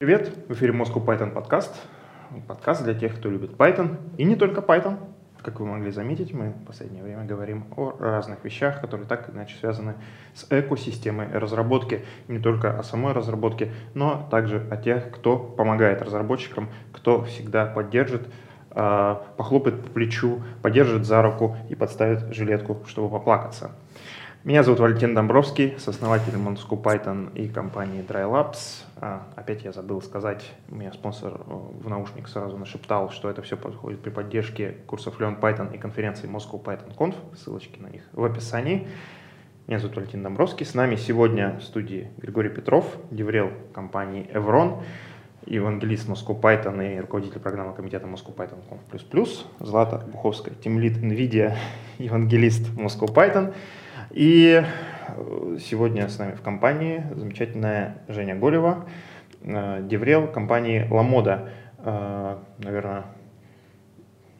Привет, в эфире Moscow Python подкаст. Подкаст для тех, кто любит Python и не только Python. Как вы могли заметить, мы в последнее время говорим о разных вещах, которые так или иначе связаны с экосистемой разработки. Не только о самой разработке, но также о тех, кто помогает разработчикам, кто всегда поддержит, а, похлопает по плечу, поддержит за руку и подставит жилетку, чтобы поплакаться. Меня зовут Валентин Домбровский, сооснователь Monsku Python и компании DryLabs. А, опять я забыл сказать, у меня спонсор э, в наушник сразу нашептал, что это все происходит при поддержке курсов Learn Python и конференции Moscow Python Conf. Ссылочки на них в описании. Меня зовут Валентин Домбровский. С нами сегодня в студии Григорий Петров, деврел компании Evron, евангелист Moscow Python и руководитель программы комитета Moscow Python Conf++, Злата Буховская, тимлид NVIDIA, евангелист Moscow Python – и э, сегодня с нами в компании замечательная Женя Голева, э, DevRel компании Lamoda. Э, Наверное,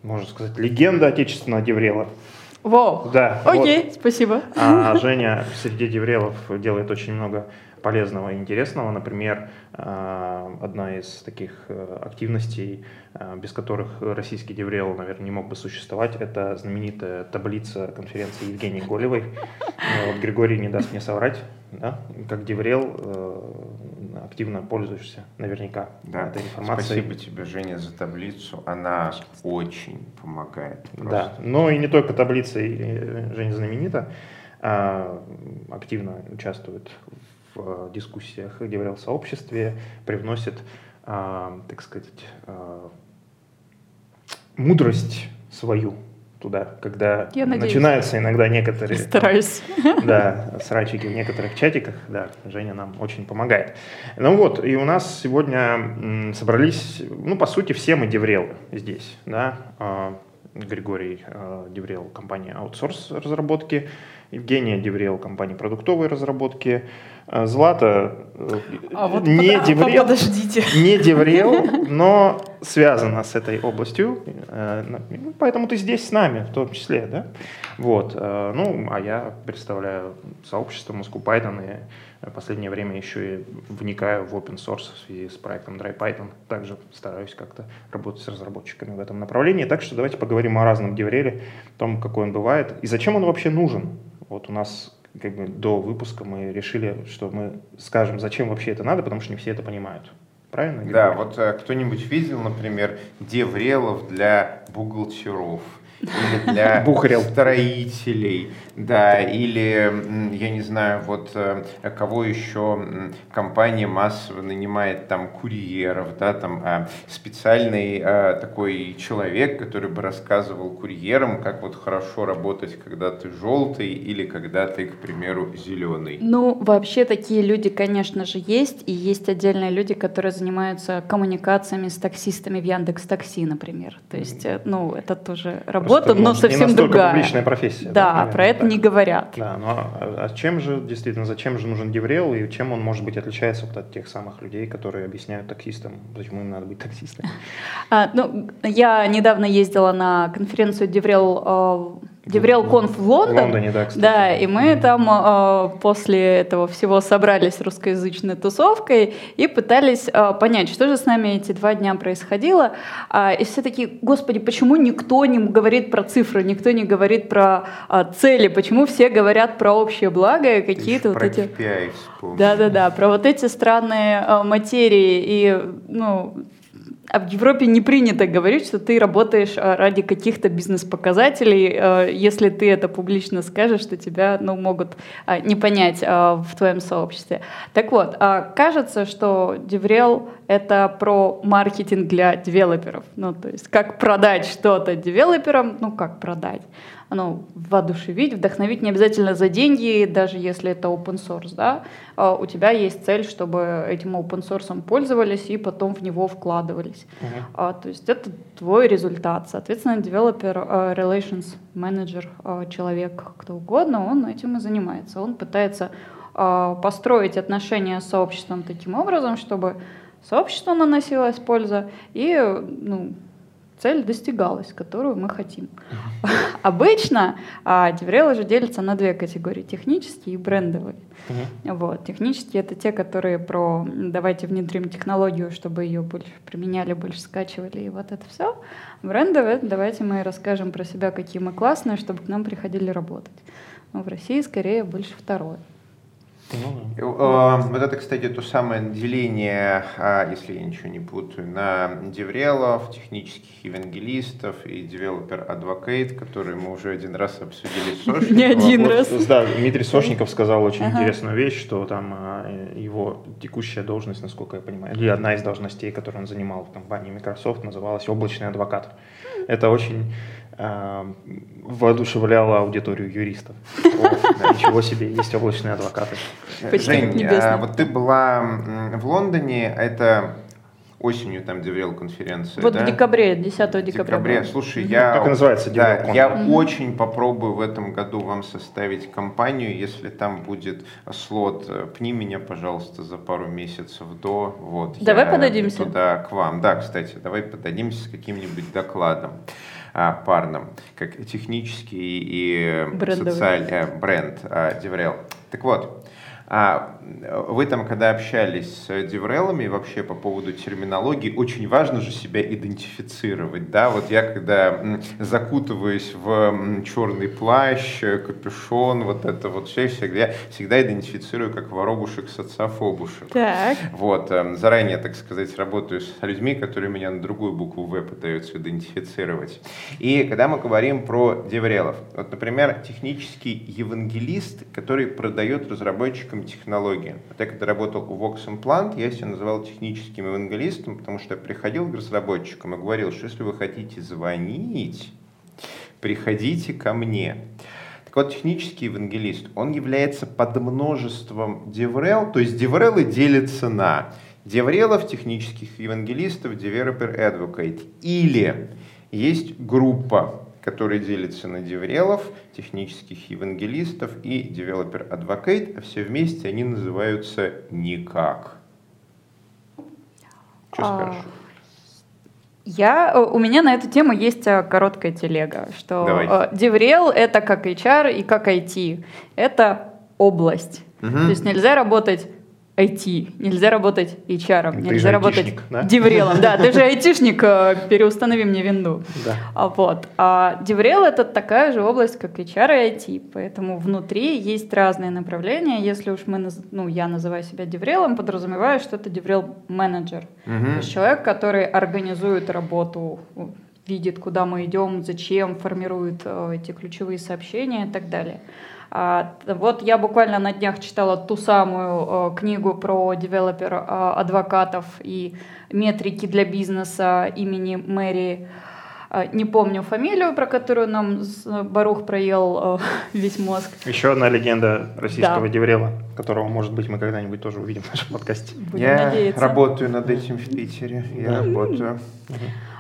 можно сказать, легенда отечественного Деврела. Вау. Да. Окей, вот. спасибо. А Женя среди деврелов делает очень много полезного и интересного. Например, э, одна из таких э, активностей, э, без которых российский DevRel, наверное, не мог бы существовать, это знаменитая таблица конференции Евгении Голевой. Вот Григорий не даст мне соврать, да? как Деврел активно пользуешься наверняка да. этой информацией. Спасибо тебе, Женя, за таблицу. Она очень помогает. Просто. Да, но и не только таблица Женя знаменита, активно участвует в дискуссиях в DevRel-сообществе, привносит, а, так сказать, а, мудрость свою туда, когда Я начинаются иногда некоторые... Стараюсь. Да, срачики в некоторых чатиках, да, Женя нам очень помогает. Ну вот, и у нас сегодня собрались, ну, по сути, все мы деврелы здесь, да, а, Григорий DevRel, компания аутсорс разработки, Евгения DevRel, компания продуктовой разработки, Злата э, а вот не, под... DevRel, подождите. не DevRel, но связана с этой областью, э, ну, поэтому ты здесь с нами в том числе, да? Вот, э, ну, а я представляю сообщество Moscow Python и в последнее время еще и вникаю в open source в связи с проектом DryPython. Также стараюсь как-то работать с разработчиками в этом направлении. Так что давайте поговорим о разном девреле, о том, какой он бывает и зачем он вообще нужен. Вот у нас как бы до выпуска мы решили, что мы скажем, зачем вообще это надо, потому что не все это понимают. Правильно? Да, вот э, кто-нибудь видел, например, деврелов для бухгалтеров или для Бухарел. строителей, да, или, я не знаю, вот э, кого еще компания массово нанимает там курьеров, да, там а, специальный а, такой человек, который бы рассказывал курьерам, как вот хорошо работать, когда ты желтый или когда ты, к примеру, зеленый. Ну, вообще такие люди, конечно же, есть, и есть отдельные люди, которые занимаются коммуникациями с таксистами в Яндекс Такси, например. То есть, э, ну, это тоже работа работа, но совсем другая. публичная профессия. Да, да про это так. не говорят. Да, но а, а чем же, действительно, зачем же нужен деврел и чем он, может быть, отличается вот от тех самых людей, которые объясняют таксистам, почему им надо быть таксистами? А, ну, я недавно ездила на конференцию Деврел а, Деврел Конф в Лондон. В Лондоне, да, кстати. Да, и мы там э, после этого всего собрались русскоязычной тусовкой и пытались э, понять, что же с нами эти два дня происходило. Э, и все такие, господи, почему никто не говорит про цифры, никто не говорит про э, цели, почему все говорят про общее благо и какие-то вот эти... Да-да-да, про вот эти странные э, материи и, ну, а в Европе не принято говорить, что ты работаешь а, ради каких-то бизнес-показателей. А, если ты это публично скажешь, то тебя ну, могут а, не понять в твоем сообществе. Так вот, кажется, что DevRel — это про маркетинг для девелоперов. Ну, то есть как продать что-то девелоперам, ну как продать ну, воодушевить, вдохновить не обязательно за деньги, даже если это open source, да, а у тебя есть цель, чтобы этим open source пользовались и потом в него вкладывались. Uh-huh. А, то есть это твой результат. Соответственно, developer uh, relations manager, uh, человек, кто угодно, он этим и занимается. Он пытается построить отношения с сообществом таким образом, чтобы сообществу наносилась польза и ну, цель достигалась, которую мы хотим. Обычно а, DevRel уже делятся на две категории, технические и брендовые. Вот. Технические — это те, которые про давайте внедрим технологию, чтобы ее больше применяли, больше скачивали, и вот это все. Брендовые — это давайте мы расскажем про себя, какие мы классные, чтобы к нам приходили работать. Но в России скорее больше второе. Ну, да. Э, вот это, кстати, то самое деление, а, если я ничего не путаю, на деврелов, технических евангелистов и девелопер адвокейт, которые мы уже один раз обсудили с Сошником. Не один раз. Да, Дмитрий Сошников сказал очень интересную вещь, что там а, его текущая должность, насколько я понимаю, или одна из должностей, которую он занимал в компании Microsoft, называлась облачный адвокат. Это очень воодушевляла аудиторию юристов. Ничего себе, есть облачные адвокаты. Жень, а вот ты была в Лондоне, это осенью там DevRel конференция. Вот да? в декабре, 10 декабря. декабре. Слушай, я, так и называется, да, я mm-hmm. очень попробую в этом году вам составить компанию, если там будет слот, э, пни меня, пожалуйста, за пару месяцев до. Вот, давай подадимся. Туда, к вам. Да, кстати, давай подадимся с каким-нибудь докладом а, парным, как технический и Брендовый. социальный э, бренд а, DevRel. Так вот, а вы там, когда общались с деврелами вообще по поводу терминологии, очень важно же себя идентифицировать, да, вот я когда закутываюсь в черный плащ, капюшон, вот это вот все, всегда, я всегда идентифицирую как воробушек социофобушек. Так. Вот, заранее, так сказать, работаю с людьми, которые меня на другую букву В пытаются идентифицировать. И когда мы говорим про деврелов, вот, например, технический евангелист, который продает разработчикам разработчиком технологии. Вот я когда работал у Vox Implant, я себя называл техническим евангелистом, потому что я приходил к разработчикам и говорил, что если вы хотите звонить, приходите ко мне. Так вот, технический евангелист, он является под множеством DevRel, то есть DevRel делятся на DevRelов, технических евангелистов, Developer Advocate. Или есть группа который делится на деврелов, технических евангелистов и developer advocate, а все вместе они называются никак. Что а... скажешь? Я, э, у меня на эту тему есть э, короткая телега, что Давай. DevRel это как HR и как IT. Это область. Угу. То есть нельзя работать IT, нельзя работать HR, ты нельзя работать да? деврелом. Да, ты же айтишник, э, переустанови мне винду. Да. А вот. А DevRel это такая же область, как HR и IT, поэтому внутри есть разные направления. Если уж мы, ну, я называю себя деврелом, подразумеваю, что это DevRel менеджер. Угу. То есть человек, который организует работу, видит, куда мы идем, зачем, формирует э, эти ключевые сообщения и так далее. А, вот я буквально на днях читала ту самую э, книгу про девелопер э, адвокатов и метрики для бизнеса имени Мэри. Э, не помню фамилию, про которую нам Барух проел весь мозг. Еще одна легенда российского да. деврела, которого, может быть, мы когда-нибудь тоже увидим в нашем подкасте. Будем я надеяться. работаю над этим в Питере. Я работаю.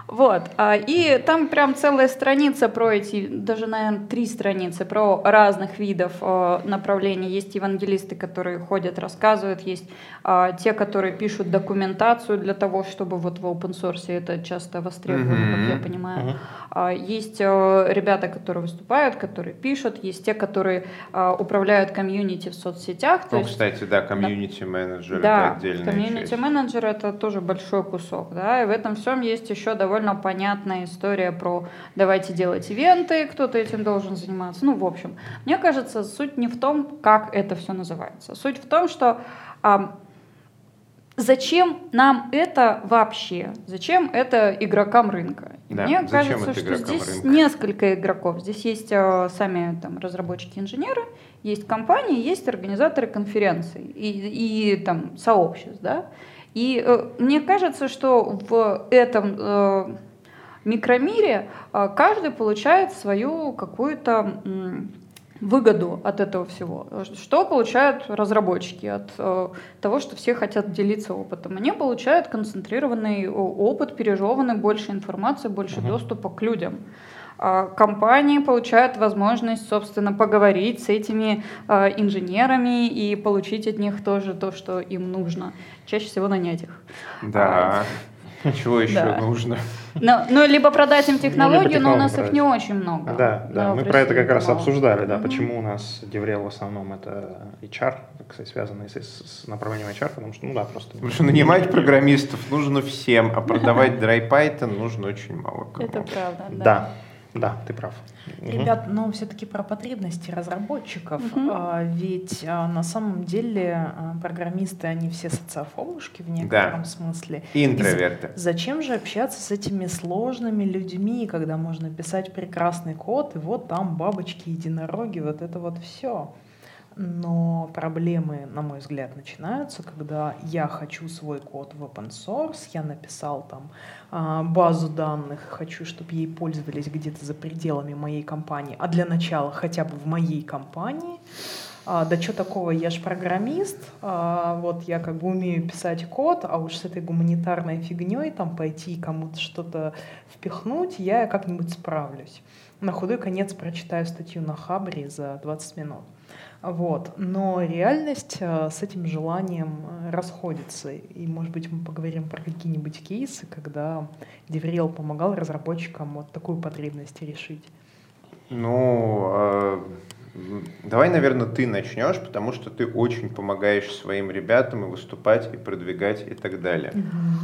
Вот. А, и там прям целая страница про эти, даже, наверное, три страницы про разных видов а, направлений. Есть евангелисты, которые ходят, рассказывают, есть а, те, которые пишут документацию для того, чтобы вот в open source это часто востребовано, mm-hmm. как я понимаю. Mm-hmm. Есть ребята, которые выступают, которые пишут, есть те, которые управляют комьюнити в соцсетях. Ну, есть, кстати, да, комьюнити-менеджер да, это отдельная комьюнити-менеджер это тоже большой кусок, да, и в этом всем есть еще довольно довольно понятная история про давайте делать ивенты, кто-то этим должен заниматься. Ну, в общем, мне кажется, суть не в том, как это все называется. Суть в том, что а, зачем нам это вообще? Зачем это игрокам рынка? Да, мне кажется, что здесь рынка? несколько игроков. Здесь есть а, сами там, разработчики-инженеры, есть компании, есть организаторы конференций и, и там сообществ, да. И э, мне кажется, что в этом э, микромире э, каждый получает свою какую-то выгоду от этого всего. Что получают разработчики от э, того, что все хотят делиться опытом? Они получают концентрированный опыт, пережеванный больше информации, больше uh-huh. доступа к людям. А, компании получают возможность, собственно, поговорить с этими а, инженерами и получить от них тоже то, что им нужно. Чаще всего нанять их. Да. Чего еще да. нужно? Ну, ну, либо продать им технологию, ну, но у нас продать. их не очень много. Да, да, мы про это как раз мало. обсуждали, да, угу. почему у нас Деврел в основном это HR, кстати, связанный с, с направлением HR, потому что, ну да, просто... Потому что нанимать программистов нужно всем, а продавать Dry Python нужно очень мало кому. Это правда, да. Да, да, ты прав. Ребят, но ну, все-таки про потребности разработчиков. Угу. А, ведь а, на самом деле а, программисты, они все социофобушки в некотором да. смысле. Интроверты. И зачем же общаться с этими сложными людьми, когда можно писать прекрасный код, и вот там бабочки, единороги, вот это вот все. Но проблемы, на мой взгляд, начинаются, когда я хочу свой код в open source, я написал там а, базу данных, хочу, чтобы ей пользовались где-то за пределами моей компании, а для начала хотя бы в моей компании. А, да что такого, я же программист, а, вот я как бы умею писать код, а уж с этой гуманитарной фигней там пойти кому-то что-то впихнуть, я как-нибудь справлюсь. На худой конец прочитаю статью на Хабре за 20 минут. Вот. Но реальность э, с этим желанием э, расходится. И, может быть, мы поговорим про какие-нибудь кейсы, когда DevRel помогал разработчикам вот такую потребность решить. Ну, э, Давай, наверное, ты начнешь, потому что ты очень помогаешь своим ребятам и выступать, и продвигать, и так далее.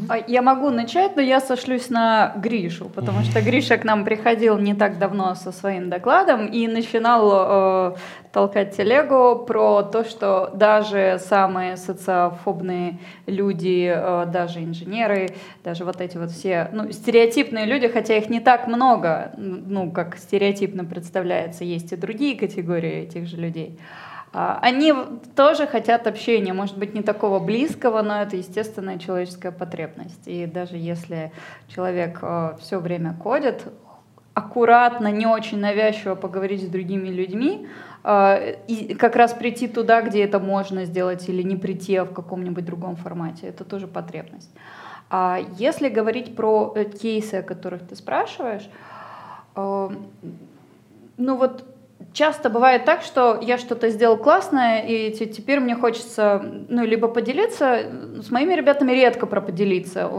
А я могу начать, но я сошлюсь на Гришу, потому что Гриша к нам приходил не так давно со своим докладом и начинал э, толкать телегу про то, что даже самые социофобные люди, э, даже инженеры, даже вот эти вот все ну, стереотипные люди, хотя их не так много, ну, как стереотипно представляется, есть и другие категории, этих же людей. А, они тоже хотят общения, может быть, не такого близкого, но это естественная человеческая потребность. И даже если человек э, все время кодит, аккуратно, не очень навязчиво поговорить с другими людьми, и как раз прийти туда, где это можно сделать, или не прийти, а в каком-нибудь другом формате, это тоже потребность. А если говорить про э, кейсы, о которых ты спрашиваешь, ну вот часто бывает так, что я что-то сделал классное, и теперь мне хочется, ну, либо поделиться, с моими ребятами редко про поделиться,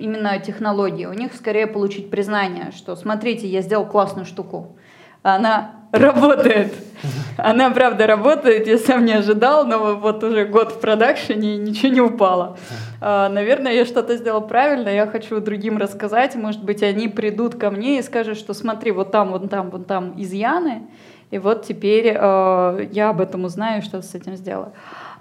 именно технологии, у них скорее получить признание, что смотрите, я сделал классную штуку, она работает. Она, правда, работает, я сам не ожидал, но вот уже год в продакшене и ничего не упало. А, наверное, я что-то сделал правильно, я хочу другим рассказать, может быть, они придут ко мне и скажут, что смотри, вот там, вот там, вот там изъяны, и вот теперь э, я об этом узнаю что с этим сделаю.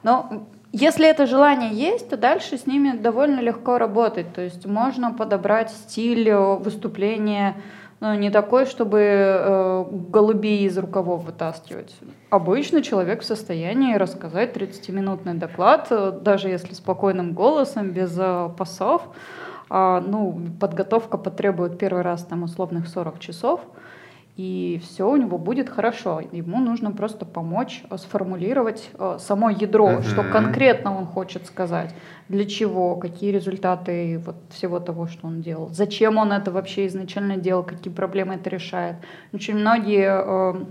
Но если это желание есть, то дальше с ними довольно легко работать. То есть можно подобрать стиль э, выступления ну, не такой, чтобы э, голубей из рукавов вытаскивать. Обычно человек в состоянии рассказать 30-минутный доклад, э, даже если спокойным голосом, без э, пасов. А, ну, подготовка потребует первый раз там условных 40 часов и все у него будет хорошо. Ему нужно просто помочь э, сформулировать э, само ядро, uh-huh. что конкретно он хочет сказать, для чего, какие результаты вот всего того, что он делал, зачем он это вообще изначально делал, какие проблемы это решает. Очень многие э,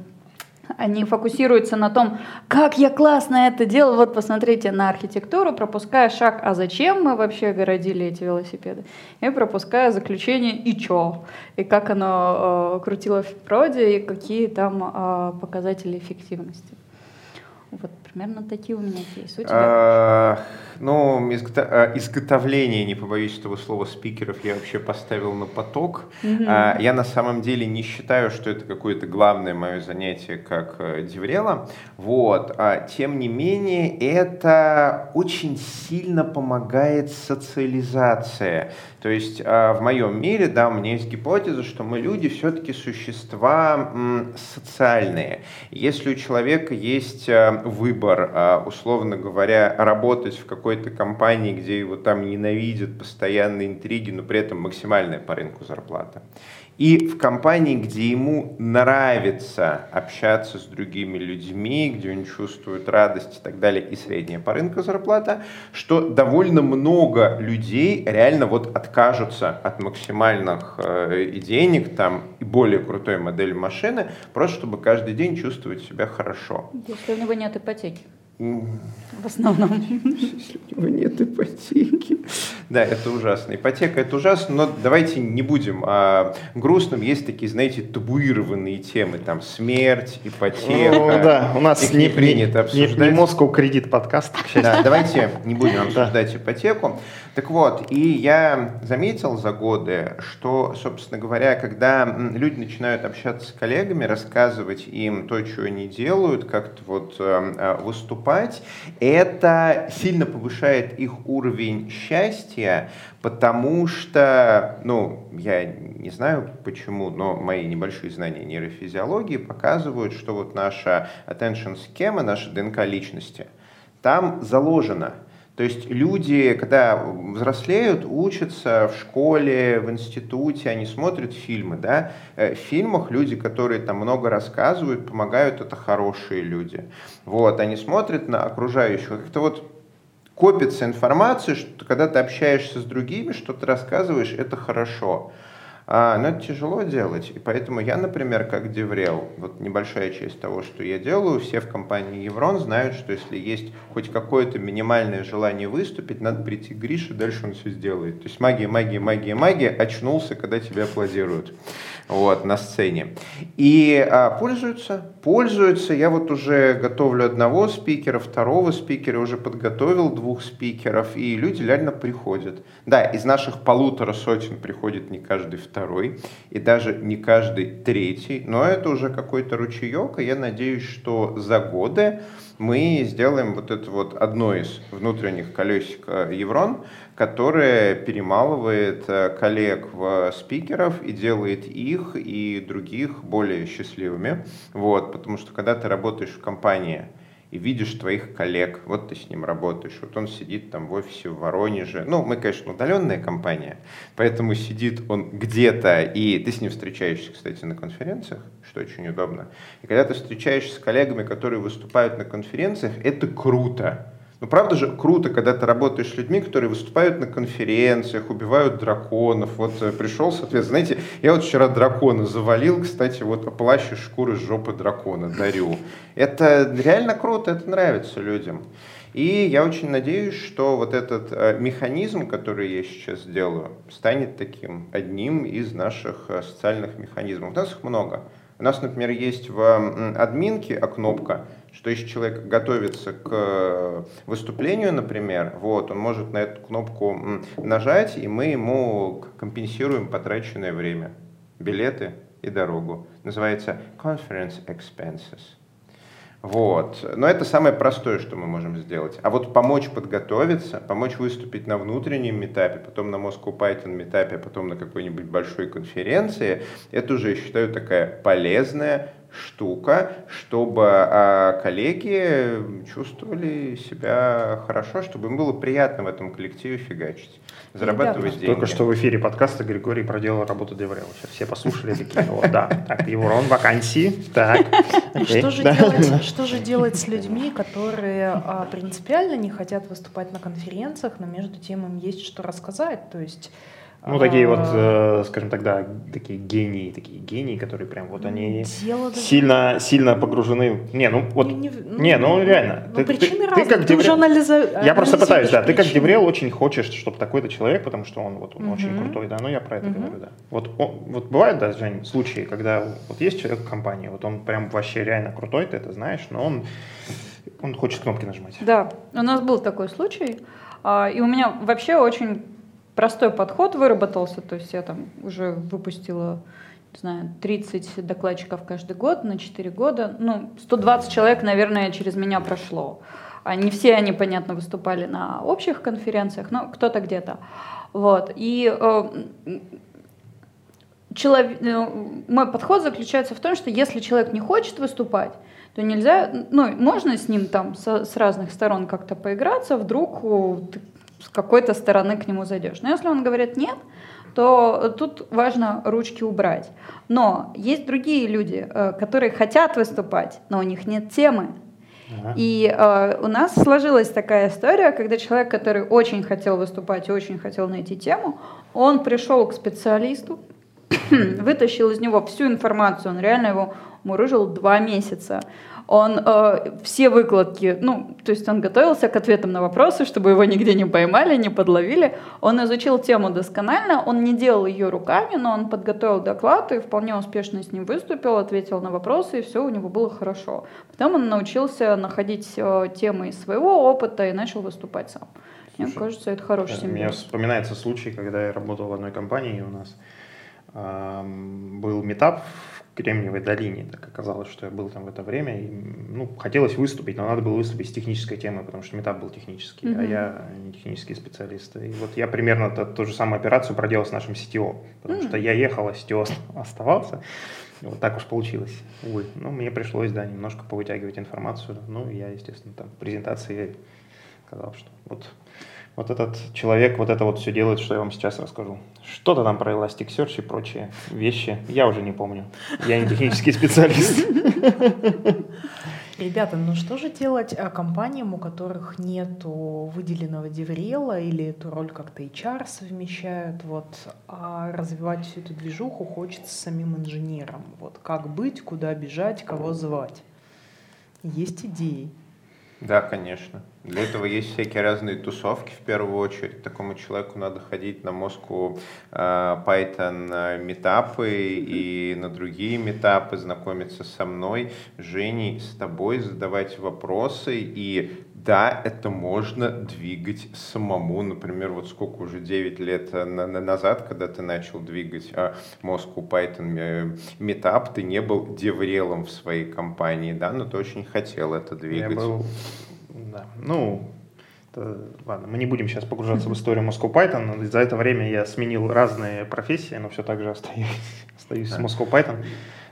они фокусируются на том, как я классно это делал. Вот посмотрите на архитектуру, пропуская шаг, а зачем мы вообще огородили эти велосипеды? И пропуская заключение и чё, и как оно э, крутило в проде, и какие там э, показатели эффективности. Вот примерно такие у меня кейсы. У тебя? А, ну, э, изготовление, не побоюсь этого слова, спикеров я вообще поставил на поток. Mm-hmm. Я на самом деле не считаю, что это какое-то главное мое занятие, как э, Деврела. Вот. А, тем не менее, это очень сильно помогает социализация. То есть в моем мире, да, у меня есть гипотеза, что мы люди все-таки существа социальные. Если у человека есть выбор, условно говоря, работать в какой какой-то компании, где его там ненавидят, постоянные интриги, но при этом максимальная по рынку зарплата. И в компании, где ему нравится общаться с другими людьми, где он чувствует радость и так далее, и средняя по рынку зарплата, что довольно много людей реально вот откажутся от максимальных э, денег там, более крутой модели машины, просто чтобы каждый день чувствовать себя хорошо. Если у него нет ипотеки. В основном. Если у него нет ипотеки. Да, это ужасно. Ипотека это ужасно, но давайте не будем а, грустным. Есть такие, знаете, табуированные темы, там смерть, ипотека. Ну, да, у нас Их не, не принято обсуждать. Не, не Moscow кредит подкаст. Да, давайте не будем обсуждать ипотеку. Так вот, и я заметил за годы, что, собственно говоря, когда люди начинают общаться с коллегами, рассказывать им то, что они делают, как-то вот э, выступать, это сильно повышает их уровень счастья, потому что, ну, я не знаю почему, но мои небольшие знания нейрофизиологии показывают, что вот наша attention схема, наша ДНК личности, там заложено – то есть люди, когда взрослеют, учатся в школе, в институте, они смотрят фильмы, да, э, в фильмах люди, которые там много рассказывают, помогают, это хорошие люди. Вот, они смотрят на окружающих, как-то вот копится информация, что когда ты общаешься с другими, что ты рассказываешь, это хорошо. А, но это тяжело делать, и поэтому я, например, как Деврел, вот небольшая часть того, что я делаю, все в компании Еврон знают, что если есть хоть какое-то минимальное желание выступить, надо прийти к Грише, дальше он все сделает. То есть магия, магия, магия, магия, очнулся, когда тебя аплодируют вот, на сцене. И а, пользуются, пользуются. Я вот уже готовлю одного спикера, второго спикера, уже подготовил двух спикеров, и люди реально приходят. Да, из наших полутора сотен приходит не каждый второй, и даже не каждый третий, но это уже какой-то ручеек, и я надеюсь, что за годы мы сделаем вот это вот одно из внутренних колесик Еврон, которое перемалывает э, коллег в спикеров и делает их и других более счастливыми. Вот, потому что когда ты работаешь в компании, и видишь твоих коллег, вот ты с ним работаешь, вот он сидит там в офисе в Воронеже, ну, мы, конечно, удаленная компания, поэтому сидит он где-то, и ты с ним встречаешься, кстати, на конференциях, что очень удобно, и когда ты встречаешься с коллегами, которые выступают на конференциях, это круто, ну, правда же круто, когда ты работаешь с людьми, которые выступают на конференциях, убивают драконов. Вот э, пришел, соответственно, знаете, я вот вчера дракона завалил, кстати, вот плащ из шкуры жопы дракона дарю. Это реально круто, это нравится людям. И я очень надеюсь, что вот этот э, механизм, который я сейчас делаю, станет таким одним из наших э, социальных механизмов. У нас их много. У нас, например, есть в админке кнопка что если человек готовится к выступлению, например, вот, он может на эту кнопку нажать, и мы ему компенсируем потраченное время, билеты и дорогу. Называется Conference Expenses. Вот. Но это самое простое, что мы можем сделать. А вот помочь подготовиться, помочь выступить на внутреннем метапе, потом на Moscow Python метапе, а потом на какой-нибудь большой конференции, это уже, я считаю, такая полезная штука, чтобы а, коллеги чувствовали себя хорошо, чтобы им было приятно в этом коллективе фигачить, зарабатывать деньги. Только что в эфире подкаста Григорий проделал работу Деврела. Сейчас все послушали такие, вот, да, так, Еврон, вакансии, так. Что же, делать, что же делать с людьми, которые а, принципиально не хотят выступать на конференциях, но между тем им есть что рассказать, то есть ну, такие вот, а. э, скажем так, да, такие гении, такие гении, которые прям вот они сильно, сильно погружены. Не, ну вот, не, ну, ну реально. Ну, ты, причины ты, ты как DevRel, анализа... Я просто пытаюсь, да, ты как DevRel очень хочешь, чтобы такой-то человек, потому что он вот он угу. очень крутой, да, но я про это угу. говорю, да. Вот, он, вот бывают, да, Жень, случаи, когда вот есть человек в компании, вот он прям вообще реально крутой, ты это знаешь, но он, он хочет кнопки нажимать. Да, у нас был такой случай, а, и у меня вообще очень простой подход выработался, то есть я там уже выпустила не знаю, 30 докладчиков каждый год на 4 года. Ну, 120 человек, наверное, через меня прошло. А не все они, понятно, выступали на общих конференциях, но кто-то где-то. Вот. И э, человек, э, мой подход заключается в том, что если человек не хочет выступать, то нельзя, ну, можно с ним там с, с разных сторон как-то поиграться, вдруг с какой-то стороны к нему зайдешь. Но если он говорит нет, то тут важно ручки убрать. Но есть другие люди, э, которые хотят выступать, но у них нет темы. И э, у нас сложилась такая история, когда человек, который очень хотел выступать и очень хотел найти тему, он пришел к специалисту, вытащил из него всю информацию, он реально его мурыжил два месяца. Он э, все выкладки, ну, то есть он готовился к ответам на вопросы, чтобы его нигде не поймали, не подловили. Он изучил тему досконально, он не делал ее руками, но он подготовил доклад и вполне успешно с ним выступил, ответил на вопросы, и все у него было хорошо. Потом он научился находить э, темы из своего опыта и начал выступать сам. Мне кажется, это хороший симбиоз. Мне вспоминается случай, когда я работал в одной компании, и у нас э, был метап в Кремниевой долине. Так оказалось, что я был там в это время. И, ну, хотелось выступить, но надо было выступить с технической темой, потому что метап был технический, mm-hmm. а я не технический специалист. И вот я примерно ту, ту же самую операцию проделал с нашим CTO, потому mm-hmm. что я ехал, а CTO оставался. Вот так уж получилось, увы. Ну, мне пришлось, да, немножко повытягивать информацию. Ну, я, естественно, там презентации сказал, что вот вот этот человек вот это вот все делает, что я вам сейчас расскажу. Что-то там про Elasticsearch и прочие вещи. Я уже не помню. Я не технический специалист. Ребята, ну что же делать а, компаниям, у которых нет выделенного деврела или эту роль как-то HR совмещают, вот, а развивать всю эту движуху хочется самим инженерам. Вот как быть, куда бежать, кого звать? Есть идеи? Да, конечно. Для этого есть всякие разные тусовки, в первую очередь. Такому человеку надо ходить на Moscow э, Python э, метапы и на другие метапы, знакомиться со мной, Женей, с тобой, задавать вопросы. И да, это можно двигать самому. Например, вот сколько уже 9 лет э, назад, когда ты начал двигать Moscow Python метап, ты не был деврелом в своей компании, да, но ты очень хотел это двигать. Я был да. Ну, это, ладно, мы не будем сейчас погружаться в историю Moscow Python. За это время я сменил разные профессии, но все так же остаюсь, остаюсь да. с Moscow Python.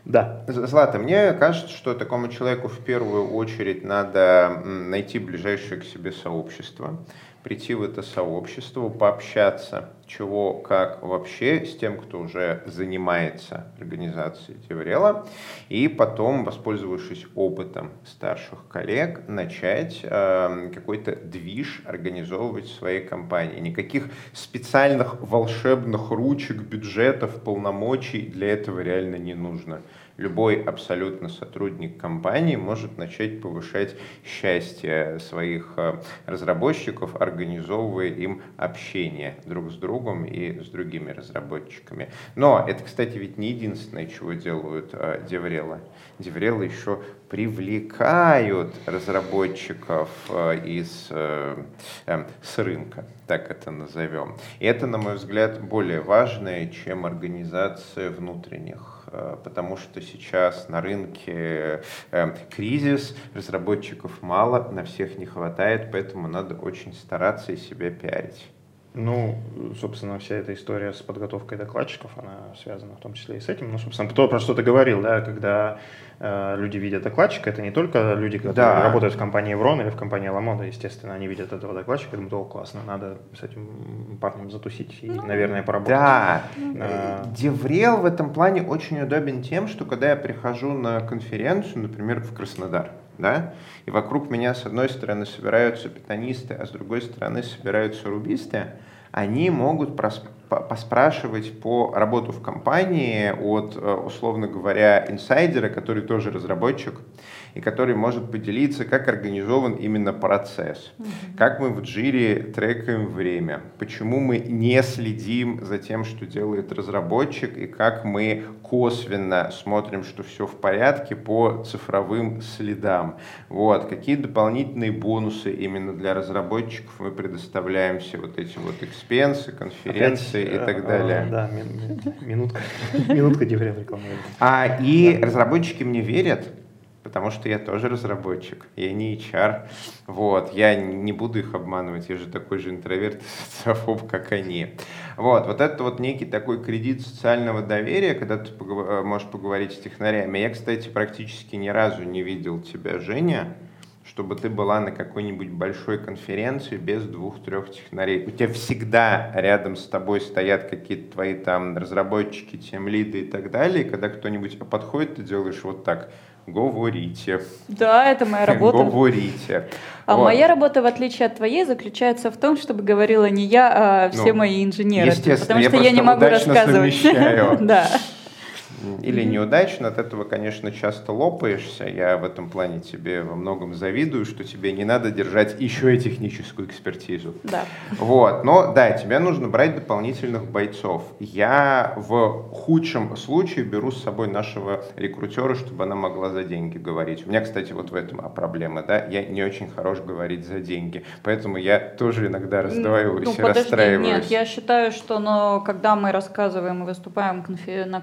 Да. Злата, мне кажется, что такому человеку в первую очередь надо найти ближайшее к себе сообщество прийти в это сообщество, пообщаться, чего, как вообще с тем, кто уже занимается организацией Деврела, и потом, воспользовавшись опытом старших коллег, начать э, какой-то движ организовывать в своей компании. Никаких специальных волшебных ручек, бюджетов, полномочий для этого реально не нужно любой абсолютно сотрудник компании может начать повышать счастье своих э, разработчиков, организовывая им общение друг с другом и с другими разработчиками. Но это, кстати, ведь не единственное, чего делают э, Деврелы. Деврелы еще привлекают разработчиков э, из, с рынка, так это назовем. И это, на мой взгляд, более важное, чем организация внутренних Э, потому что сейчас на рынке э, кризис, разработчиков мало, на всех не хватает, поэтому надо очень стараться и себя пиарить. Ну, собственно, вся эта история с подготовкой докладчиков, она связана в том числе и с этим. Ну, собственно, то, про что ты говорил, да, когда э, люди видят докладчика, это не только люди, которые да. работают в компании Еврон или в компании Ламода, естественно, они видят этого докладчика и думают, о, классно, надо с этим парнем затусить и, ну, наверное, поработать. Да, а... Деврел в этом плане очень удобен тем, что когда я прихожу на конференцию, например, в Краснодар, да, и вокруг меня с одной стороны собираются питанисты, а с другой стороны собираются рубисты, они могут поспрашивать по работу в компании от, э, условно говоря, инсайдера, который тоже разработчик, и который может поделиться, как организован именно процесс, угу. как мы в Джире трекаем время, почему мы не следим за тем, что делает разработчик, и как мы косвенно смотрим, что все в порядке по цифровым следам. Вот. Какие дополнительные бонусы именно для разработчиков мы предоставляем все вот эти вот экспенсы, конференции Опять, и так далее. Да, минутка, минутка рекламы. А, и разработчики мне верят, потому что я тоже разработчик, я не HR, вот, я не буду их обманывать, я же такой же интроверт и социофоб, как они. Вот, вот это вот некий такой кредит социального доверия, когда ты поговор- можешь поговорить с технарями. Я, кстати, практически ни разу не видел тебя, Женя, чтобы ты была на какой-нибудь большой конференции без двух-трех технарей. У тебя всегда рядом с тобой стоят какие-то твои там разработчики, тем лиды и так далее. И когда кто-нибудь подходит, ты делаешь вот так – Говорите. Да, это моя работа. Говорите. А вот. моя работа, в отличие от твоей, заключается в том, чтобы говорила не я, а все ну, мои инженеры. Естественно, потому что я, я не могу рассказывать. да. Или неудачно, от этого, конечно, часто лопаешься. Я в этом плане тебе во многом завидую, что тебе не надо держать еще и техническую экспертизу. Да. Вот, но да, тебе нужно брать дополнительных бойцов. Я в худшем случае беру с собой нашего рекрутера, чтобы она могла за деньги говорить. У меня, кстати, вот в этом проблема, да, я не очень хорош говорить за деньги, поэтому я тоже иногда раздваиваюсь ну, и подожди, расстраиваюсь. Нет, я считаю, что но, когда мы рассказываем и выступаем конфер на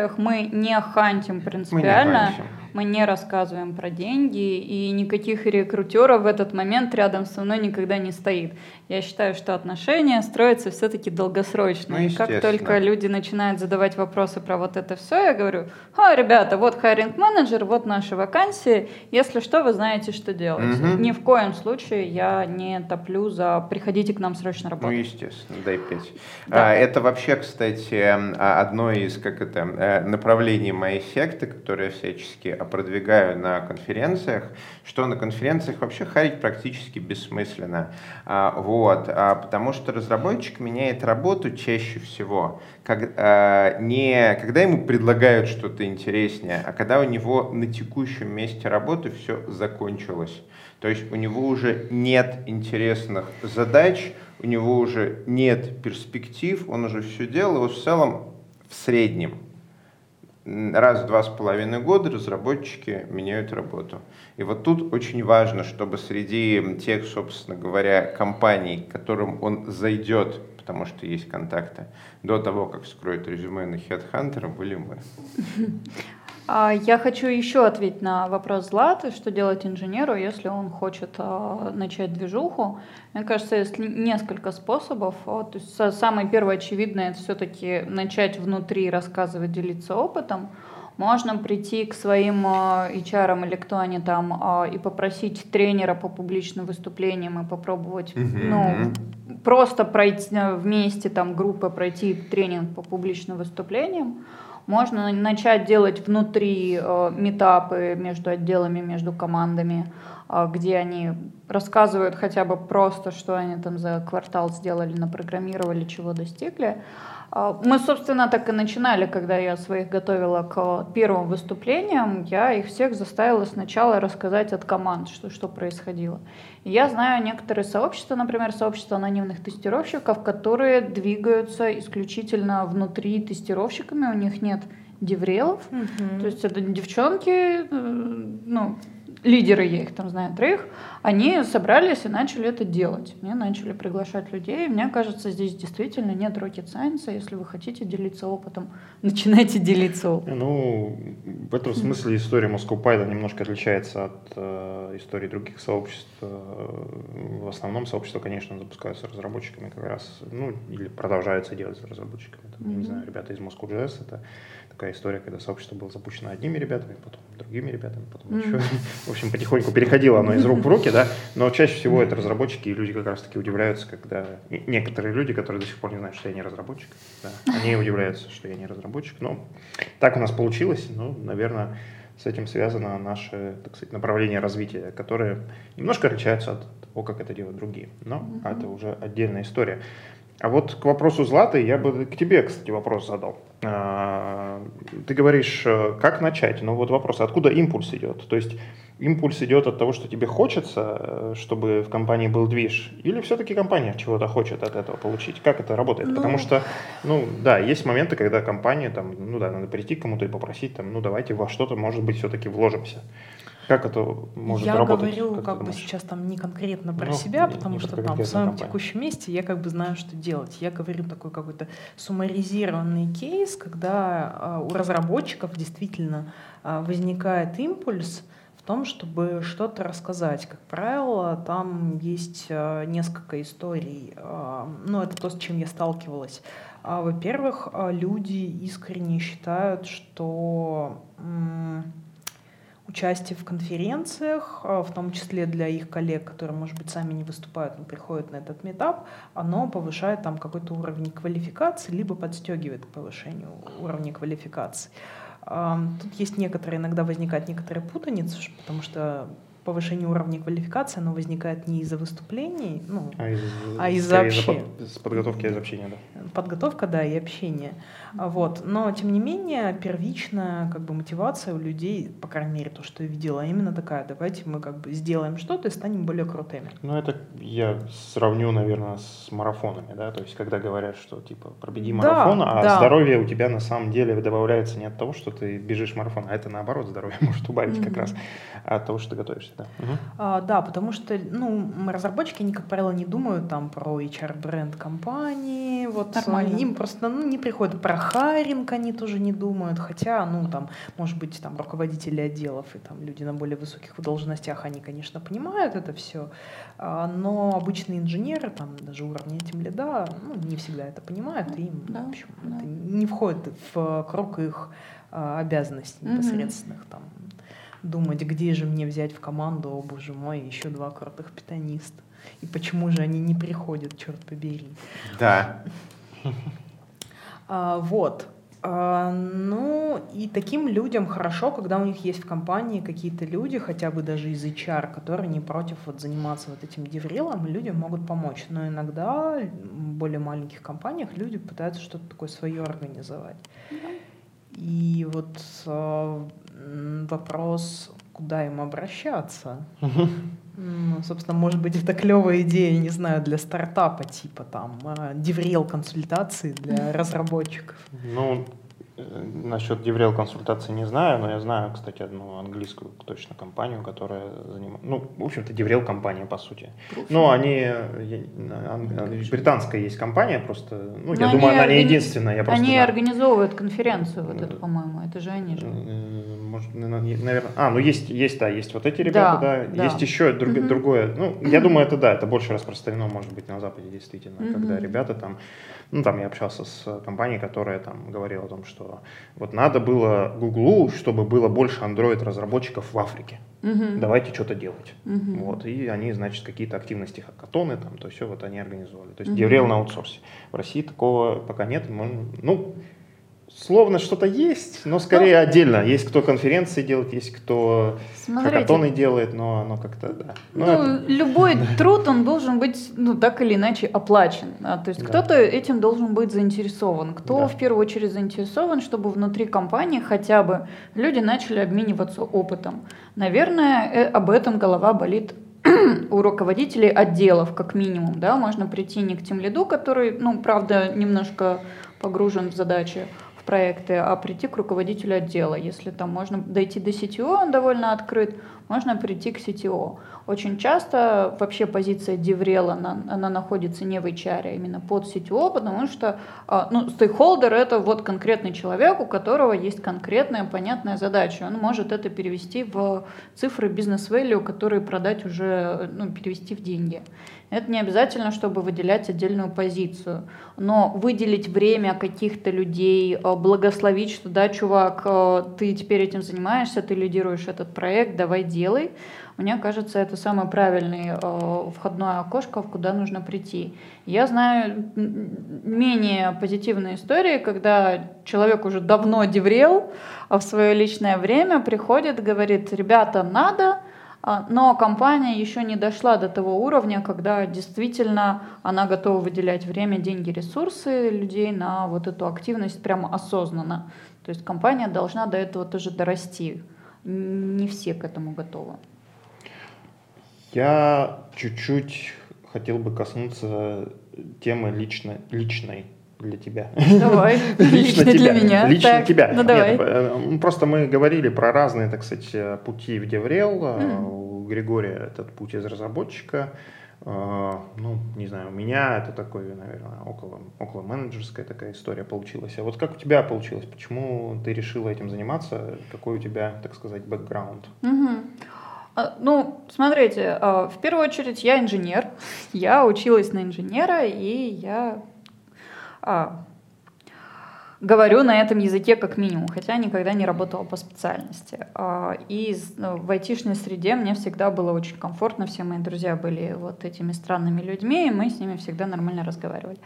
конференциях, мы не хантим принципиально. Мы не хантим мы не рассказываем про деньги, и никаких рекрутеров в этот момент рядом со мной никогда не стоит. Я считаю, что отношения строятся все-таки долгосрочно. Ну, и как только люди начинают задавать вопросы про вот это все, я говорю, а, ребята, вот хайринг менеджер, вот наши вакансии, если что, вы знаете, что делать. Угу. Ни в коем случае я не топлю за приходите к нам срочно ну, работать. Ну, естественно, дай пять. Да. А, это вообще, кстати, а, одно из как это, э, направлений моей секты, которое всячески продвигаю на конференциях, что на конференциях вообще харить практически бессмысленно. А, вот, а, потому что разработчик меняет работу чаще всего как, а, не когда ему предлагают что-то интереснее, а когда у него на текущем месте работы все закончилось. То есть у него уже нет интересных задач, у него уже нет перспектив, он уже все делал, и в целом в среднем раз в два с половиной года разработчики меняют работу. И вот тут очень важно, чтобы среди тех, собственно говоря, компаний, к которым он зайдет, потому что есть контакты, до того, как скроет резюме на HeadHunter, были мы. А, я хочу еще ответить на вопрос Златы, что делать инженеру, если он хочет а, начать движуху. Мне кажется, есть несколько способов. То есть самое первое очевидное это все-таки начать внутри рассказывать, делиться опытом. Можно прийти к своим а, HR или кто они там и попросить тренера по публичным выступлениям и попробовать, mm-hmm. ну, просто пройти вместе там группы пройти тренинг по публичным выступлениям. Можно начать делать внутри э, метапы между отделами, между командами, э, где они рассказывают хотя бы просто, что они там за квартал сделали, напрограммировали, чего достигли. А, мы, собственно, так и начинали, когда я своих готовила к первым выступлениям. Я их всех заставила сначала рассказать от команд, что, что происходило. Я знаю некоторые сообщества, например, сообщество анонимных тестировщиков, которые двигаются исключительно внутри тестировщиками, у них нет деврелов. Mm-hmm. То есть это девчонки, э, ну, лидеры, я их там знаю, троих, они собрались и начали это делать. Мне начали приглашать людей. Мне кажется, здесь действительно нет rocket science. Если вы хотите делиться опытом, начинайте делиться опытом. Ну, в этом смысле история Moscow Python немножко отличается от э, истории других сообществ. Э, в основном сообщества, конечно, запускаются разработчиками как раз, ну, или продолжаются делать с разработчиками. Там, mm-hmm. Не знаю, ребята из Moscow JS, это такая история, когда сообщество было запущено одними ребятами, потом другими ребятами, потом mm-hmm. еще. В общем, потихоньку переходило оно из рук в руки, да, но чаще всего это разработчики, и люди как раз таки удивляются, когда некоторые люди, которые до сих пор не знают, что я не разработчик, да, они удивляются, что я не разработчик, но так у нас получилось, ну, наверное, с этим связано наше, так сказать, направление развития, которое немножко отличаются от того, как это делают другие. Но mm-hmm. это уже отдельная история. А вот к вопросу Златы я бы к тебе, кстати, вопрос задал. А, ты говоришь, э, как начать? Ну вот вопрос, откуда импульс идет? То есть импульс идет от того, что тебе хочется, э, чтобы в компании был движ, или все-таки компания чего-то хочет от этого получить? Как это работает? Ну... Потому что, ну да, есть моменты, когда компания, там, ну да, надо прийти к кому-то и попросить, там, ну давайте во что-то, может быть, все-таки вложимся. Как это может я работать? Я говорю как, бы сейчас там не конкретно про ну, себя, потому что там в своем компания. текущем месте я как бы знаю, что делать. Я говорю такой какой-то суммаризированный кейс, когда э, у разработчиков действительно э, возникает импульс в том, чтобы что-то рассказать. Как правило, там есть э, несколько историй. Э, ну, это то, с чем я сталкивалась. Во-первых, люди искренне считают, что участие в конференциях, а, в том числе для их коллег, которые, может быть, сами не выступают, но приходят на этот метап, оно повышает там какой-то уровень квалификации, либо подстегивает к повышению уровня квалификации. Тут есть некоторые, иногда возникает некоторая путаница, потому что повышение уровня квалификации, оно возникает не из-за выступлений, ну, а, из, а из-за общения. Из подготовки из общения, да. Подготовка, да, и общение. Вот. Но, тем не менее, первичная как бы, мотивация у людей, по крайней мере, то, что я видела, именно такая. Давайте мы как бы сделаем что-то и станем более крутыми. Ну, это я сравню, наверное, с марафонами, да, то есть, когда говорят, что, типа, пробеги марафон, да, а да. здоровье у тебя на самом деле добавляется не от того, что ты бежишь марафон, а это наоборот, здоровье может убавить mm-hmm. как раз от того, что ты готовишься, да. Угу. А, да, потому что, ну, разработчики, они, как правило, не думают там про HR-бренд компании, вот Нормально. им просто, ну, не приходит про хайринг они тоже не думают, хотя, ну, там, может быть, там, руководители отделов и там люди на более высоких должностях, они, конечно, понимают это все, а, но обычные инженеры, там, даже уровня тем лида, ну, не всегда это понимают, и им, да, в общем, да. это не входит в круг их а, обязанностей непосредственных, mm-hmm. там, думать, где же мне взять в команду, о боже мой, еще два крутых питаниста. И почему же они не приходят, черт побери. Да. А, вот. А, ну, и таким людям хорошо, когда у них есть в компании какие-то люди, хотя бы даже из HR, которые не против вот заниматься вот этим деврилом, людям могут помочь. Но иногда в более маленьких компаниях люди пытаются что-то такое свое организовать. И вот э, вопрос, куда им обращаться. Ну, собственно, может быть, это клевая идея, не знаю, для стартапа, типа там, деврел консультации для разработчиков. Ну, насчет DevRel консультации не знаю, но я знаю, кстати, одну английскую точно компанию, которая занимается... Ну, в общем-то, DevRel компания, по сути. Но они... Я, британская есть компания, просто... Ну, но я думаю, она не единственная. Я они знаю. организовывают конференцию вот эту, по-моему. Это же они же. Э, может, наверное... А, ну есть, есть, да, есть вот эти ребята, да. да. да. Есть еще друг, угу. другое. Ну, я думаю, это да, это больше распространено, может быть, на Западе, действительно, угу. когда ребята там ну, там я общался с компанией, которая там говорила о том, что вот надо было Гуглу, чтобы было больше Android-разработчиков в Африке. Угу. Давайте что-то делать. Угу. Вот, и они, значит, какие-то активности, хакатоны, там, то все вот они организовали. То есть угу. DevRel на аутсорсе. В России такого пока нет. Ну, словно что-то есть, но скорее ну, отдельно. Есть кто конференции делает, есть кто смотрите, хакатоны делает, но оно как-то, да. Но ну, это... любой труд, он должен быть, ну, так или иначе оплачен. А, то есть да. кто-то этим должен быть заинтересован. Кто да. в первую очередь заинтересован, чтобы внутри компании хотя бы люди начали обмениваться опытом. Наверное, э, об этом голова болит у руководителей отделов, как минимум, да, можно прийти не к тем лиду, который, ну, правда, немножко погружен в задачи, проекты, а прийти к руководителю отдела. Если там можно дойти до CTO, он довольно открыт, можно прийти к CTO. Очень часто вообще позиция деврела, она, она находится не в HR, а именно под CTO, потому что а, ну, стейкхолдер — это вот конкретный человек, у которого есть конкретная понятная задача. Он может это перевести в цифры бизнес-value, которые продать уже, ну, перевести в деньги. Это не обязательно, чтобы выделять отдельную позицию. Но выделить время каких-то людей, э, благословить, что да, чувак, э, ты теперь этим занимаешься, ты лидируешь этот проект, давай делай. Мне кажется, это самое правильное э, входное окошко, куда нужно прийти. Я знаю менее позитивные истории, когда человек уже давно деврел, а в свое личное время приходит, говорит, ребята, надо, но компания еще не дошла до того уровня, когда действительно она готова выделять время, деньги, ресурсы людей на вот эту активность прямо осознанно. То есть компания должна до этого тоже дорасти. Не все к этому готовы. Я чуть-чуть хотел бы коснуться темы лично, личной для тебя. Давай, лично, для меня. Лично тебя. Ну, давай. Нет, э, просто мы говорили про разные, так сказать, пути в Деврел. Mm. У Григория этот путь из разработчика. Э, ну, не знаю, у меня это такой, наверное, около, около менеджерская такая история получилась. А вот как у тебя получилось? Почему ты решила этим заниматься? Какой у тебя, так сказать, бэкграунд? Угу. Ну, смотрите, в первую очередь я инженер. Я училась на инженера, и я говорю на этом языке как минимум, хотя никогда не работала по специальности. А, и ну, в айтишной среде мне всегда было очень комфортно, все мои друзья были вот этими странными людьми, и мы с ними всегда нормально разговаривали.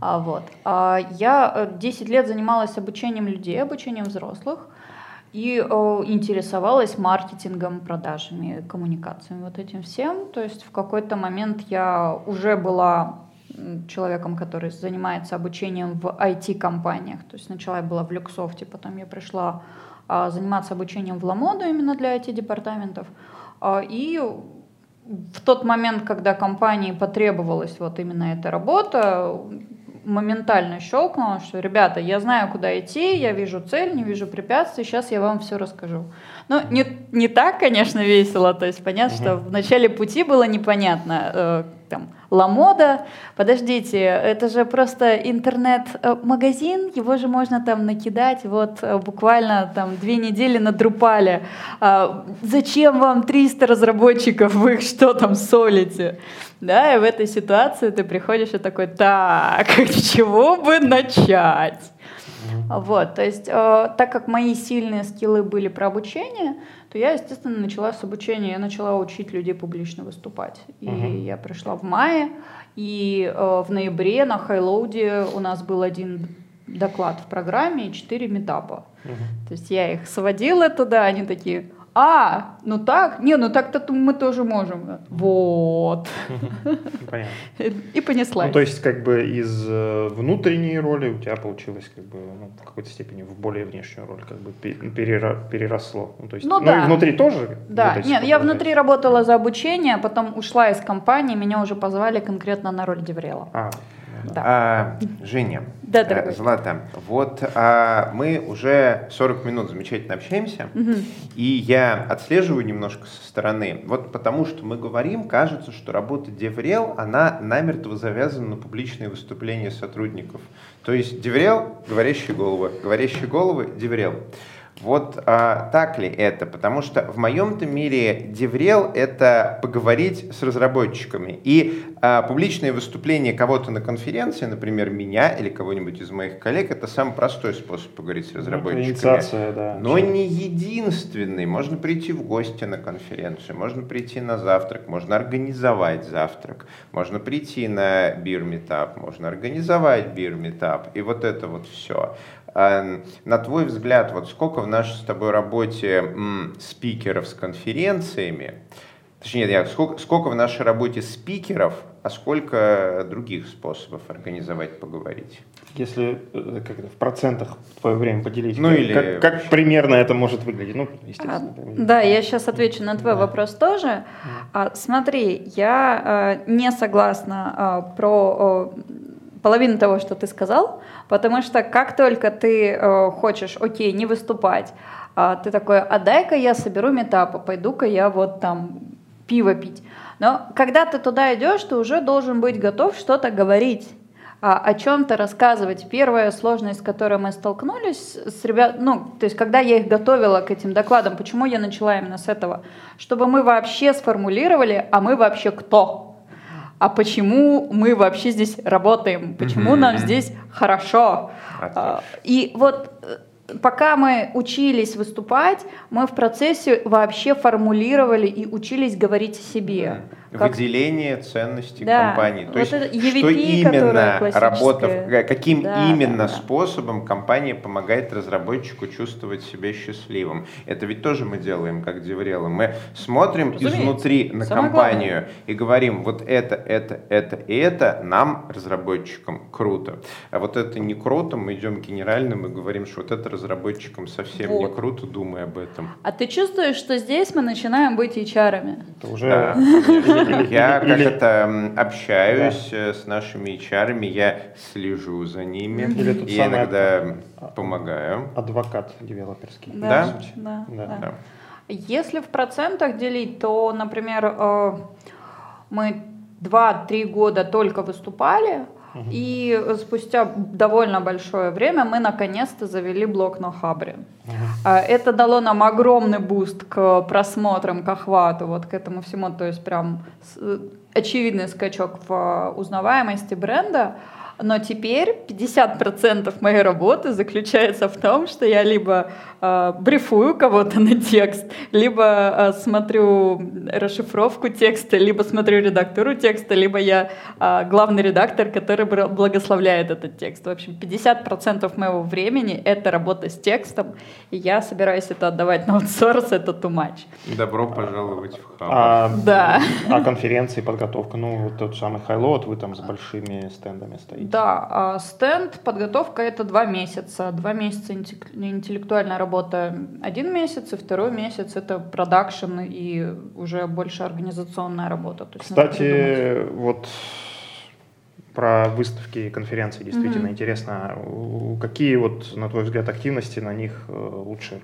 А, вот. А, я 10 э, лет занималась обучением людей, обучением взрослых, и э, интересовалась маркетингом, продажами, коммуникациями, вот этим всем. То есть в какой-то момент я уже была человеком, который занимается обучением в IT-компаниях. То есть сначала я была в Люксофте, потом я пришла э, заниматься обучением в Ламоду именно для IT-департаментов. Э, и в тот момент, когда компании потребовалась вот именно эта работа, моментально щелкнуло, что, ребята, я знаю, куда идти, я вижу цель, не вижу препятствий, сейчас я вам все расскажу. Ну, не, не так, конечно, весело, то есть понятно, угу. что в начале пути было непонятно, э, там, Ламода, подождите, это же просто интернет-магазин, его же можно там накидать, вот э, буквально там две недели на Друпале. А, зачем вам 300 разработчиков, вы их что там солите? Да, и в этой ситуации ты приходишь и такой, так, с чего бы начать? Вот, то есть, э, так как мои сильные скиллы были про обучение, то я, естественно, начала с обучения, я начала учить людей публично выступать. И угу. я пришла в мае, и э, в ноябре на Хайлоуде у нас был один доклад в программе и четыре метапа. Угу. То есть я их сводила туда, они такие, а, ну так, не, ну так-то мы тоже можем. Вот. Понятно. И понеслась. Ну, то есть, как бы из э, внутренней роли у тебя получилось, как бы, ну, в какой-то степени в более внешнюю роль, как бы переросло. Ну, то есть, ну, ну да. и внутри тоже? Да, нет, я внутри работала за обучение, потом ушла из компании, меня уже позвали конкретно на роль Деврела. А, да. А, Женя, да, э, Злата, вот а, мы уже 40 минут замечательно общаемся, угу. и я отслеживаю немножко со стороны. Вот потому что мы говорим, кажется, что работа DevRel, она намертво завязана на публичные выступления сотрудников. То есть DevRel, говорящие головы, говорящие головы, DevRel. Вот а, так ли это? Потому что в моем-то мире DevRel — это поговорить с разработчиками. И а, публичное выступление кого-то на конференции, например, меня или кого-нибудь из моих коллег, это самый простой способ поговорить с ну, разработчиками. Ну, да. Но не единственный. Можно прийти в гости на конференцию, можно прийти на завтрак, можно организовать завтрак, можно прийти на beer meetup, можно организовать beer meetup. И вот это вот все. А, на твой взгляд, вот сколько в нашей с тобой работе м, спикеров с конференциями, точнее, нет, сколько, сколько в нашей работе спикеров, а сколько других способов организовать, поговорить? Если э, как в процентах твое время поделить, ну, как, или... как, как примерно это может выглядеть? Ну, естественно. А, да, я сейчас отвечу на твой да. вопрос тоже. А, смотри, я а, не согласна а, про а, половину того, что ты сказал, потому что как только ты э, хочешь, окей, не выступать, э, ты такой, а дай-ка я соберу метапы, пойду-ка я вот там пиво пить. Но когда ты туда идешь, ты уже должен быть готов что-то говорить а, о чем-то рассказывать. Первая сложность, с которой мы столкнулись с ребят, ну, то есть когда я их готовила к этим докладам, почему я начала именно с этого? Чтобы мы вообще сформулировали, а мы вообще кто? А почему мы вообще здесь работаем, почему нам здесь хорошо. Отлично. И вот э, пока мы учились выступать, мы в процессе вообще формулировали и учились говорить о себе. Как... Выделение ценностей да. компании. То вот есть, EVP, что именно работа, каким да, именно да, да. способом компания помогает разработчику чувствовать себя счастливым. Это ведь тоже мы делаем, как Деврела. Мы смотрим Разумеется. изнутри на Самое компанию главное. и говорим, вот это, это, это и это нам, разработчикам, круто. А вот это не круто, мы идем генерально, мы говорим, что вот это разработчикам совсем вот. не круто, думай об этом. А ты чувствуешь, что здесь мы начинаем быть HR-ами? Это уже... Да. Я как это общаюсь э, с нашими HR, я слежу за ними, и иногда помогаю. Адвокат девелоперский. Да, да, да. Если в процентах делить, то, например, э, мы 2-3 года только выступали, и спустя довольно большое время мы наконец-то завели блог на Хабре. Uh-huh. Это дало нам огромный буст к просмотрам, к охвату, вот к этому всему, то есть прям очевидный скачок в узнаваемости бренда. Но теперь 50% моей работы заключается в том, что я либо э, брифую кого-то на текст, либо э, смотрю расшифровку текста, либо смотрю редактуру текста, либо я э, главный редактор, который благословляет этот текст. В общем, 50% моего времени — это работа с текстом, и я собираюсь это отдавать на аутсорс, это too much. Добро пожаловать в хаб. А, Да. А конференции, подготовка, ну, вот тот самый хайлот, вы там с большими стендами стоите. Да, а стенд, подготовка это два месяца. Два месяца интеллек- интеллектуальная работа один месяц, и второй месяц это продакшн и уже больше организационная работа. То есть. Кстати, вот про выставки и конференции действительно Мгм. интересно. У- Какие вот, на твой взгляд, активности на них э, лучше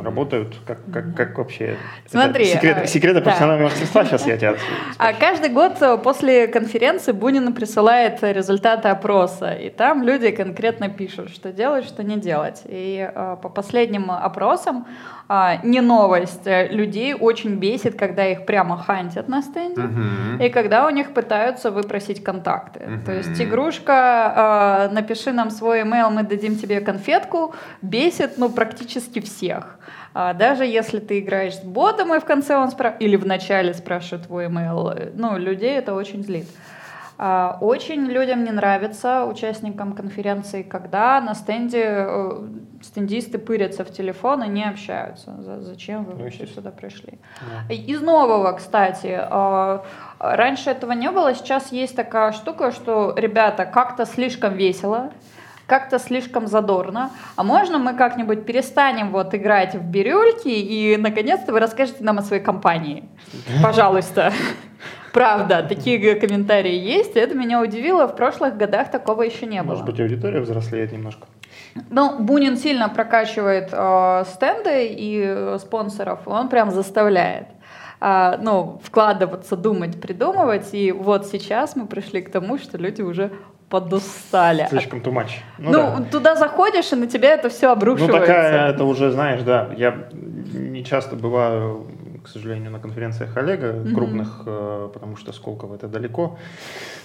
работают? Как, как, как вообще? это Смотри, секрет- а, секреты да. профессионального мастерства сейчас я тебя А каждый год э, после конференции Бунин присылает результаты опроса, и там люди конкретно пишут, что делать, что не делать. И э, по последним опросам а, не новость, э, людей очень бесит, когда их прямо хантят на стенде. Мгм. И когда у них пытаются выпросить контакты. Мгм. То есть игрушка, э, напиши нам свой email, мы дадим тебе конфетку, бесит, ну, практически всех. А даже если ты играешь с ботом, и в конце он спра... или в начале спрашивает твой email, э, ну, людей это очень злит. А, Очень людям не нравится, участникам конференции, когда на стенде э, стендисты пырятся в телефон и не общаются. За- Зачем вы Ну, вообще сюда пришли? Да. Из нового, кстати, э, раньше этого не было, сейчас есть такая штука, что, ребята, как-то слишком весело, как-то слишком задорно, а можно мы как-нибудь перестанем вот играть в бирюльки и, наконец-то, вы расскажете нам о своей компании? Пожалуйста. Правда, такие комментарии есть, это меня удивило, в прошлых годах такого еще не было. Может быть, аудитория взрослеет немножко. Ну, Бунин сильно прокачивает э, стенды и э, спонсоров, он прям заставляет а, ну, вкладываться, думать, придумывать. И вот сейчас мы пришли к тому, что люди уже подустали. Слишком too much. Ну, да. туда заходишь, и на тебя это все Ну, обрушивается. такая, это уже, знаешь, да, я не часто бываю, к сожалению, на конференциях Олега, Мгм. крупных, э, потому что Сколково это далеко,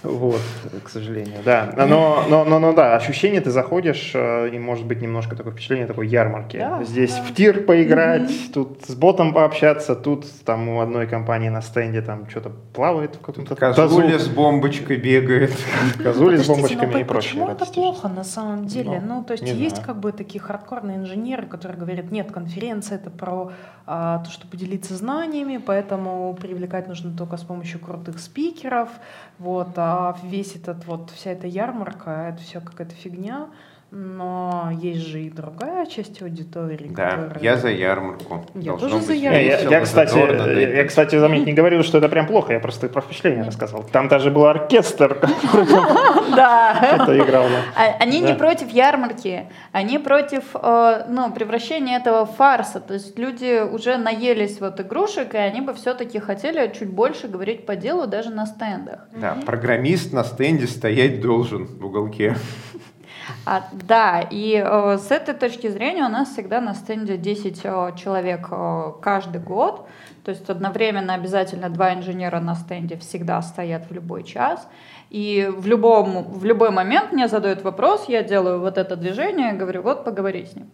вот, к сожалению, да. Но, но, но, но да, ощущение, ты заходишь, э, и может быть немножко такое впечатление такой ярмарки. Да, Здесь да. в тир поиграть, тут с ботом пообщаться, тут там у одной компании на стенде там что-то плавает в каком-то Козуля с бомбочкой бегает. Козули с Подождите, бомбочками но и прочее. Почему это плохо на самом деле? Ну, Ну, то есть есть как бы такие хардкорные инженеры, которые говорят, нет, конференция это про а, то, что поделиться знаниями, поэтому привлекать нужно только с помощью крутых спикеров, вот, а весь этот вот вся эта ярмарка, это все какая-то фигня. Но есть же и другая часть аудитории, Да, которая... я за ярмарку. Я Должно тоже за ярмарку. Я, весело, я, кстати, задорно, я, кстати, заметь, не говорил, что это прям плохо, я просто про впечатление рассказал. Там даже был оркестр, который играл. А- Они не против ярмарки, они против э, ну, превращения этого в фарса. То есть люди уже наелись вот игрушек, и они бы все-таки хотели чуть больше говорить по делу даже на стендах. Да, программист на стенде стоять должен в уголке. А, да, и э, с этой точки зрения у нас всегда на стенде 10 э, человек э, каждый год. То есть одновременно обязательно два инженера на стенде всегда стоят в любой час. И в, любом, в любой момент мне задают вопрос, я делаю вот это движение, говорю, вот поговори с ним.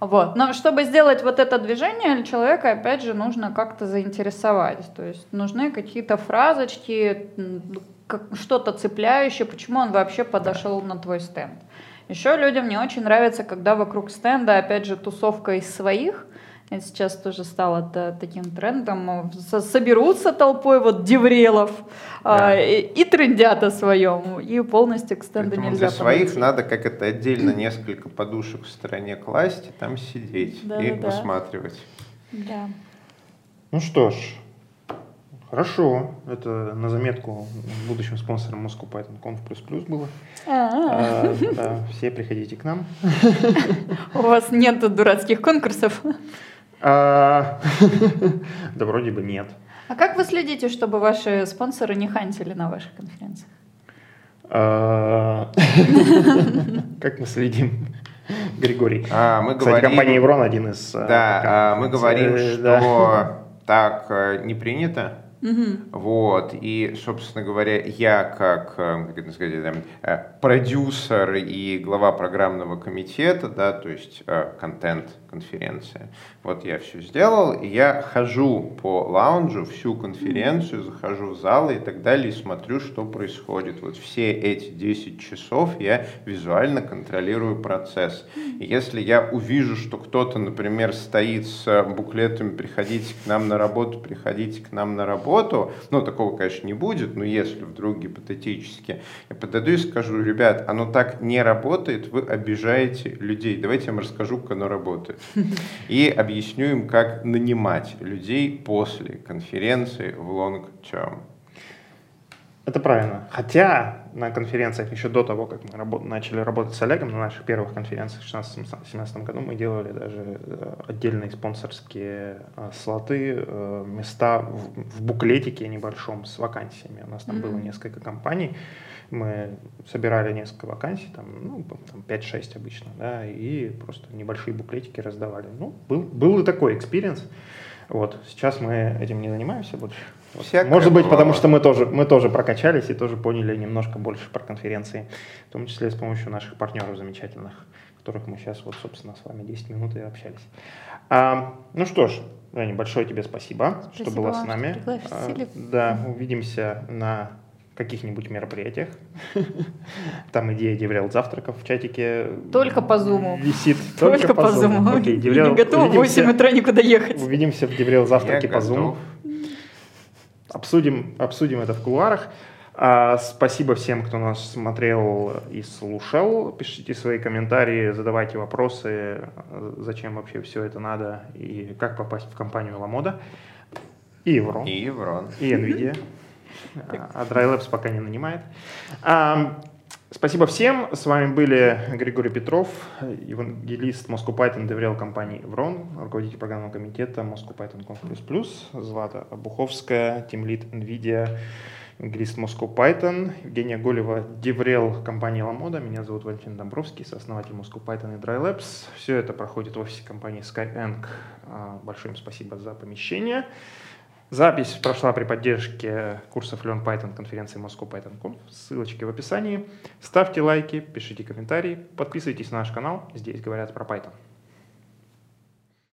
Вот. Но чтобы сделать вот это движение, человека, опять же, нужно как-то заинтересовать. То есть нужны какие-то фразочки, как- что-то цепляющее, почему он вообще подошел на твой стенд. Еще людям не очень нравится, когда вокруг стенда, опять же, тусовка из своих. Это сейчас тоже стало та- таким трендом. Со- Соберутся толпой вот деврелов а, Да. и, и трендят о своем. И полностью к стенду Поэтому нельзя для своих подойти. надо как это отдельно несколько подушек в стороне класть, и там сидеть и Да-да-да. высматривать. Да. Ну что ж, хорошо. Это на заметку будущим спонсором Moscow Python Conf++ было. А, А, да, все приходите к нам. У вас нет дурацких конкурсов. А, Да вроде бы нет. А как вы следите, чтобы ваши спонсоры не хантили на ваших конференциях? А, Как мы следим? Григорий. А, мы Кстати, говорим, компания Еврон один из... да, а, мы говорим, что да. так э, не принято. Вот. И, собственно говоря, я как, э, как это сказать, там, э, продюсер и глава программного комитета, да, то есть э, контент конференция. Вот я все сделал, и я хожу по лаунжу всю конференцию, захожу в залы и так далее, и смотрю, что происходит. Вот все эти 10 часов я визуально контролирую процесс. И если я увижу, что кто-то, например, стоит с буклетами «приходите к нам на работу, приходите к нам на работу», ну, такого, конечно, не будет, но если вдруг гипотетически, я подойду и скажу, ребят, оно так не работает, вы обижаете людей, давайте я вам расскажу, как оно работает. И объясню им, как нанимать людей после конференции в long term. Это правильно. Хотя на конференциях еще до того, как мы работ, начали работать с Олегом, на наших первых конференциях в 2016-2017 году мы делали даже э, отдельные спонсорские э, слоты, э, места в, в буклетике небольшом с вакансиями. У нас там mm-hmm. было несколько компаний, мы собирали несколько вакансий, там, ну, там 5-6 обычно, да, и просто небольшие буклетики раздавали. Ну, был, был и такой experience. Вот, сейчас мы этим не занимаемся больше. Вот. Может быть, потому что мы тоже, мы тоже прокачались и тоже поняли немножко больше про конференции, в том числе с помощью наших партнеров замечательных, которых мы сейчас вот, собственно, с вами 10 минут и общались. А, ну что ж, Женя, большое тебе спасибо, спасибо что была вам, с нами. А, да, увидимся на каких-нибудь мероприятиях. Там идея DevRel завтраков в чатике. Только по зуму. Висит. Только, только по зуму. Окей, DevRel, не готов в 8 утра никуда ехать. Увидимся в DevRel завтраке по зуму. Обсудим, обсудим это в кулуарах. А, спасибо всем, кто нас смотрел и слушал. Пишите свои комментарии, задавайте вопросы, зачем вообще все это надо и как попасть в компанию Lamoda. И Еврон. И Еврон. И NVIDIA. А DryLabs пока не нанимает. А, спасибо всем. С вами были Григорий Петров, евангелист Moscow Python, доверял компании Evron, руководитель программного комитета Moscow Python Conf++, Злата Буховская, тимлит NVIDIA, евангелист Moscow Python, Евгения Голева, Деврел компании Ламода. Меня зовут Валентин Домбровский, сооснователь Moscow Python и DryLabs. Все это проходит в офисе компании Skyeng. А, большое им спасибо за помещение. Запись прошла при поддержке курсов Learn Python конференции Moscow Python Conf. Ссылочки в описании. Ставьте лайки, пишите комментарии, подписывайтесь на наш канал. Здесь говорят про Python.